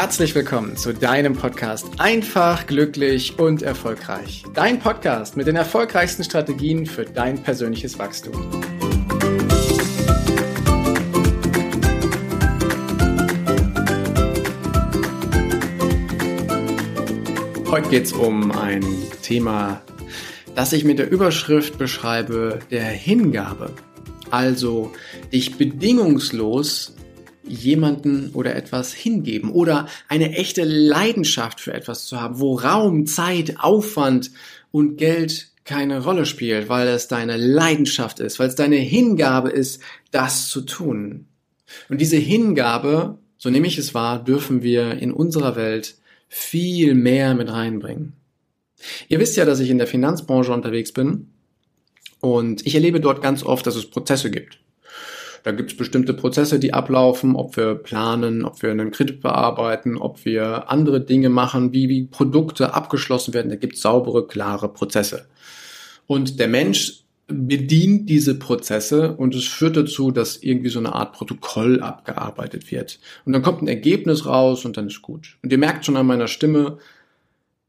herzlich willkommen zu deinem Podcast Einfach, glücklich und erfolgreich. Dein Podcast mit den erfolgreichsten Strategien für dein persönliches Wachstum. Heute geht es um ein Thema, das ich mit der Überschrift beschreibe, der Hingabe. Also dich bedingungslos jemanden oder etwas hingeben oder eine echte Leidenschaft für etwas zu haben, wo Raum, Zeit, Aufwand und Geld keine Rolle spielt, weil es deine Leidenschaft ist, weil es deine Hingabe ist, das zu tun. Und diese Hingabe, so nehme ich es wahr, dürfen wir in unserer Welt viel mehr mit reinbringen. Ihr wisst ja, dass ich in der Finanzbranche unterwegs bin und ich erlebe dort ganz oft, dass es Prozesse gibt. Da gibt es bestimmte Prozesse, die ablaufen, ob wir planen, ob wir einen Kredit bearbeiten, ob wir andere Dinge machen, wie, wie Produkte abgeschlossen werden. Da gibt es saubere, klare Prozesse. Und der Mensch bedient diese Prozesse und es führt dazu, dass irgendwie so eine Art Protokoll abgearbeitet wird. Und dann kommt ein Ergebnis raus und dann ist gut. Und ihr merkt schon an meiner Stimme,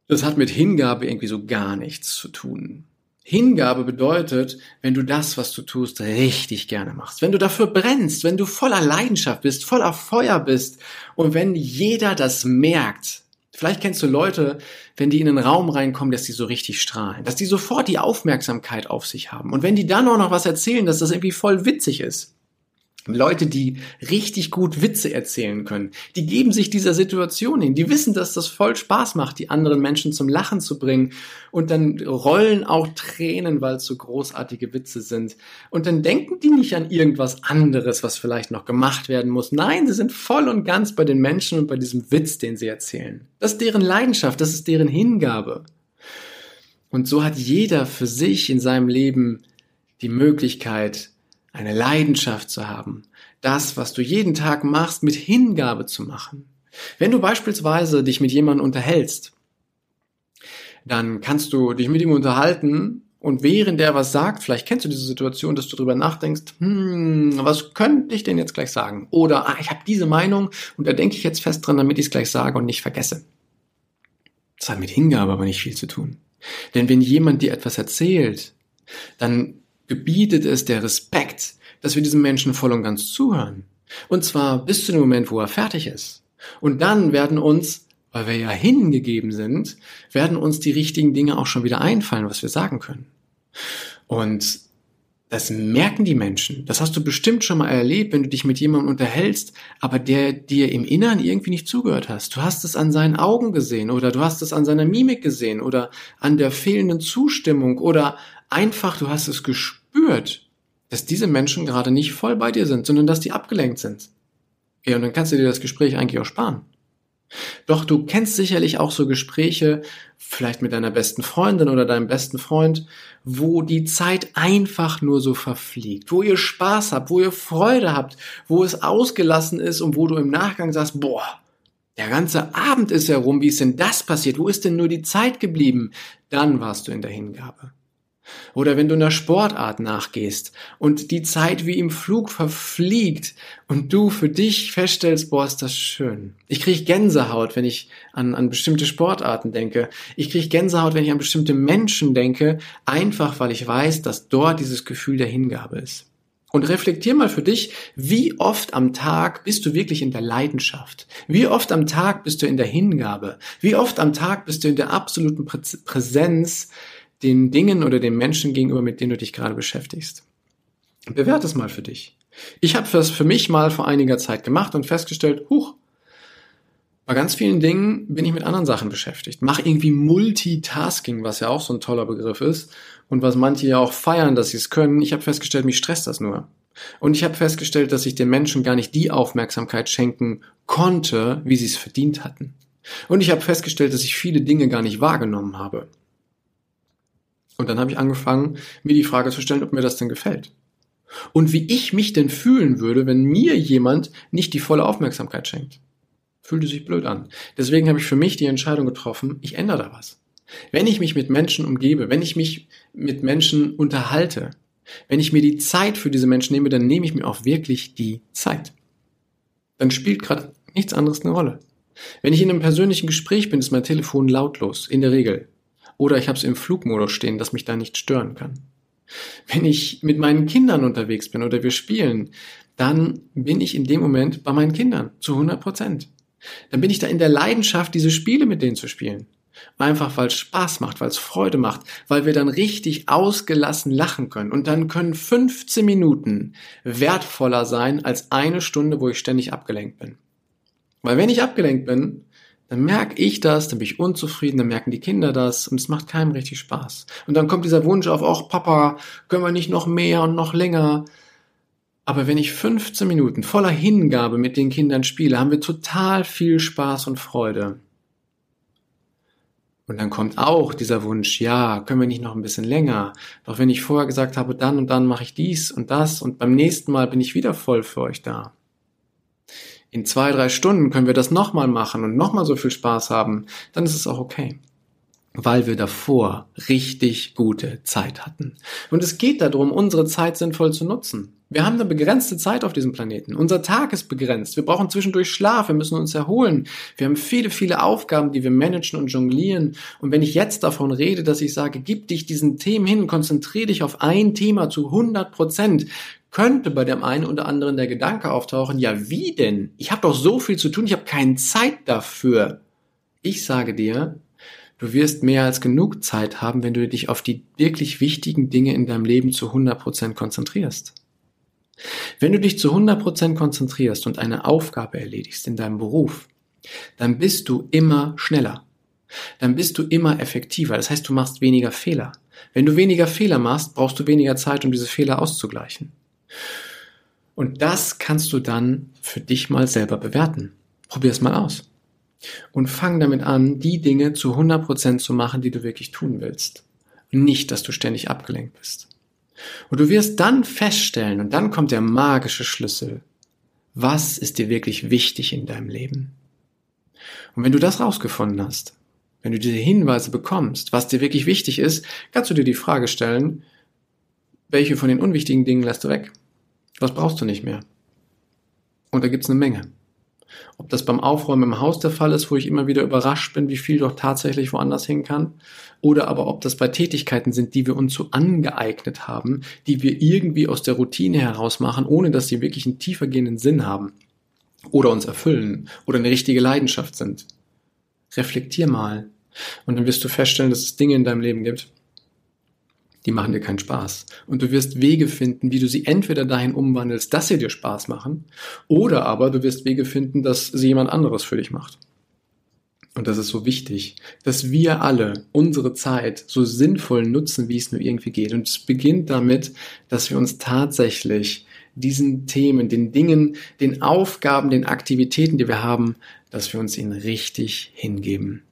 das hat mit Hingabe irgendwie so gar nichts zu tun. Hingabe bedeutet, wenn du das, was du tust, richtig gerne machst, wenn du dafür brennst, wenn du voller Leidenschaft bist, voller Feuer bist und wenn jeder das merkt. Vielleicht kennst du Leute, wenn die in einen Raum reinkommen, dass die so richtig strahlen, dass die sofort die Aufmerksamkeit auf sich haben. Und wenn die dann auch noch was erzählen, dass das irgendwie voll witzig ist. Leute, die richtig gut Witze erzählen können, die geben sich dieser Situation hin, die wissen, dass das voll Spaß macht, die anderen Menschen zum Lachen zu bringen und dann rollen auch Tränen, weil es so großartige Witze sind und dann denken die nicht an irgendwas anderes, was vielleicht noch gemacht werden muss. Nein, sie sind voll und ganz bei den Menschen und bei diesem Witz, den sie erzählen. Das ist deren Leidenschaft, das ist deren Hingabe. Und so hat jeder für sich in seinem Leben die Möglichkeit, eine Leidenschaft zu haben, das, was du jeden Tag machst, mit Hingabe zu machen. Wenn du beispielsweise dich mit jemandem unterhältst, dann kannst du dich mit ihm unterhalten und während der was sagt, vielleicht kennst du diese Situation, dass du darüber nachdenkst, hm, was könnte ich denn jetzt gleich sagen? Oder ah, ich habe diese Meinung und da denke ich jetzt fest dran, damit ich es gleich sage und nicht vergesse. Das hat mit Hingabe aber nicht viel zu tun. Denn wenn jemand dir etwas erzählt, dann gebietet es der Respekt, dass wir diesem Menschen voll und ganz zuhören. Und zwar bis zu dem Moment, wo er fertig ist. Und dann werden uns, weil wir ja hingegeben sind, werden uns die richtigen Dinge auch schon wieder einfallen, was wir sagen können. Und das merken die Menschen. Das hast du bestimmt schon mal erlebt, wenn du dich mit jemandem unterhältst, aber der dir im Inneren irgendwie nicht zugehört hast. Du hast es an seinen Augen gesehen oder du hast es an seiner Mimik gesehen oder an der fehlenden Zustimmung oder einfach du hast es gespürt spürt, dass diese Menschen gerade nicht voll bei dir sind, sondern dass die abgelenkt sind. Ja, und dann kannst du dir das Gespräch eigentlich auch sparen. Doch du kennst sicherlich auch so Gespräche, vielleicht mit deiner besten Freundin oder deinem besten Freund, wo die Zeit einfach nur so verfliegt, wo ihr Spaß habt, wo ihr Freude habt, wo es ausgelassen ist und wo du im Nachgang sagst, boah, der ganze Abend ist herum, wie ist denn das passiert? Wo ist denn nur die Zeit geblieben? Dann warst du in der Hingabe. Oder wenn du einer Sportart nachgehst und die Zeit wie im Flug verfliegt und du für dich feststellst, boah, ist das schön. Ich kriege Gänsehaut, wenn ich an, an bestimmte Sportarten denke. Ich kriege Gänsehaut, wenn ich an bestimmte Menschen denke, einfach weil ich weiß, dass dort dieses Gefühl der Hingabe ist. Und reflektier mal für dich, wie oft am Tag bist du wirklich in der Leidenschaft? Wie oft am Tag bist du in der Hingabe? Wie oft am Tag bist du in der absoluten Präsenz den Dingen oder den Menschen gegenüber, mit denen du dich gerade beschäftigst. Bewerte es mal für dich. Ich habe das für mich mal vor einiger Zeit gemacht und festgestellt, huch, bei ganz vielen Dingen bin ich mit anderen Sachen beschäftigt. Mach irgendwie Multitasking, was ja auch so ein toller Begriff ist und was manche ja auch feiern, dass sie es können. Ich habe festgestellt, mich stresst das nur. Und ich habe festgestellt, dass ich den Menschen gar nicht die Aufmerksamkeit schenken konnte, wie sie es verdient hatten. Und ich habe festgestellt, dass ich viele Dinge gar nicht wahrgenommen habe. Und dann habe ich angefangen, mir die Frage zu stellen, ob mir das denn gefällt. Und wie ich mich denn fühlen würde, wenn mir jemand nicht die volle Aufmerksamkeit schenkt. Fühlte sich blöd an. Deswegen habe ich für mich die Entscheidung getroffen, ich ändere da was. Wenn ich mich mit Menschen umgebe, wenn ich mich mit Menschen unterhalte, wenn ich mir die Zeit für diese Menschen nehme, dann nehme ich mir auch wirklich die Zeit. Dann spielt gerade nichts anderes eine Rolle. Wenn ich in einem persönlichen Gespräch bin, ist mein Telefon lautlos, in der Regel. Oder ich habe es im Flugmodus stehen, dass mich da nicht stören kann. Wenn ich mit meinen Kindern unterwegs bin oder wir spielen, dann bin ich in dem Moment bei meinen Kindern zu 100 Prozent. Dann bin ich da in der Leidenschaft, diese Spiele mit denen zu spielen. Einfach weil es Spaß macht, weil es Freude macht, weil wir dann richtig ausgelassen lachen können. Und dann können 15 Minuten wertvoller sein als eine Stunde, wo ich ständig abgelenkt bin. Weil wenn ich abgelenkt bin, dann merke ich das, dann bin ich unzufrieden, dann merken die Kinder das und es macht keinem richtig Spaß. Und dann kommt dieser Wunsch auf, ach Papa, können wir nicht noch mehr und noch länger? Aber wenn ich 15 Minuten voller Hingabe mit den Kindern spiele, haben wir total viel Spaß und Freude. Und dann kommt auch dieser Wunsch, ja, können wir nicht noch ein bisschen länger? Doch wenn ich vorher gesagt habe, dann und dann mache ich dies und das und beim nächsten Mal bin ich wieder voll für euch da in zwei, drei Stunden können wir das nochmal machen und nochmal so viel Spaß haben, dann ist es auch okay. Weil wir davor richtig gute Zeit hatten. Und es geht darum, unsere Zeit sinnvoll zu nutzen. Wir haben eine begrenzte Zeit auf diesem Planeten. Unser Tag ist begrenzt. Wir brauchen zwischendurch Schlaf. Wir müssen uns erholen. Wir haben viele, viele Aufgaben, die wir managen und jonglieren. Und wenn ich jetzt davon rede, dass ich sage, gib dich diesen Themen hin, konzentriere dich auf ein Thema zu 100 Prozent, könnte bei dem einen oder anderen der Gedanke auftauchen, ja wie denn? Ich habe doch so viel zu tun, ich habe keine Zeit dafür. Ich sage dir, du wirst mehr als genug Zeit haben, wenn du dich auf die wirklich wichtigen Dinge in deinem Leben zu 100% konzentrierst. Wenn du dich zu 100% konzentrierst und eine Aufgabe erledigst in deinem Beruf, dann bist du immer schneller. Dann bist du immer effektiver. Das heißt, du machst weniger Fehler. Wenn du weniger Fehler machst, brauchst du weniger Zeit, um diese Fehler auszugleichen. Und das kannst du dann für dich mal selber bewerten. Probier es mal aus. Und fang damit an, die Dinge zu 100% zu machen, die du wirklich tun willst. nicht, dass du ständig abgelenkt bist. Und du wirst dann feststellen, und dann kommt der magische Schlüssel, was ist dir wirklich wichtig in deinem Leben? Und wenn du das rausgefunden hast, wenn du diese Hinweise bekommst, was dir wirklich wichtig ist, kannst du dir die Frage stellen, welche von den unwichtigen Dingen lässt du weg? Was brauchst du nicht mehr? Und da gibt's eine Menge. Ob das beim Aufräumen im Haus der Fall ist, wo ich immer wieder überrascht bin, wie viel doch tatsächlich woanders hin kann, oder aber ob das bei Tätigkeiten sind, die wir uns so angeeignet haben, die wir irgendwie aus der Routine heraus machen, ohne dass sie wirklich einen tiefergehenden Sinn haben oder uns erfüllen oder eine richtige Leidenschaft sind. Reflektier mal und dann wirst du feststellen, dass es Dinge in deinem Leben gibt, die machen dir keinen Spaß. Und du wirst Wege finden, wie du sie entweder dahin umwandelst, dass sie dir Spaß machen, oder aber du wirst Wege finden, dass sie jemand anderes für dich macht. Und das ist so wichtig, dass wir alle unsere Zeit so sinnvoll nutzen, wie es nur irgendwie geht. Und es beginnt damit, dass wir uns tatsächlich diesen Themen, den Dingen, den Aufgaben, den Aktivitäten, die wir haben, dass wir uns ihnen richtig hingeben.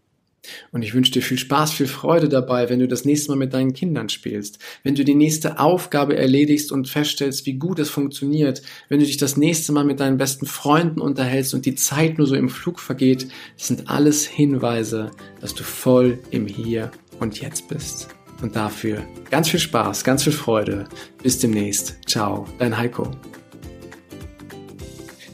Und ich wünsche dir viel Spaß, viel Freude dabei, wenn du das nächste Mal mit deinen Kindern spielst, wenn du die nächste Aufgabe erledigst und feststellst, wie gut es funktioniert, wenn du dich das nächste Mal mit deinen besten Freunden unterhältst und die Zeit nur so im Flug vergeht. Das sind alles Hinweise, dass du voll im Hier und Jetzt bist. Und dafür ganz viel Spaß, ganz viel Freude. Bis demnächst. Ciao, dein Heiko.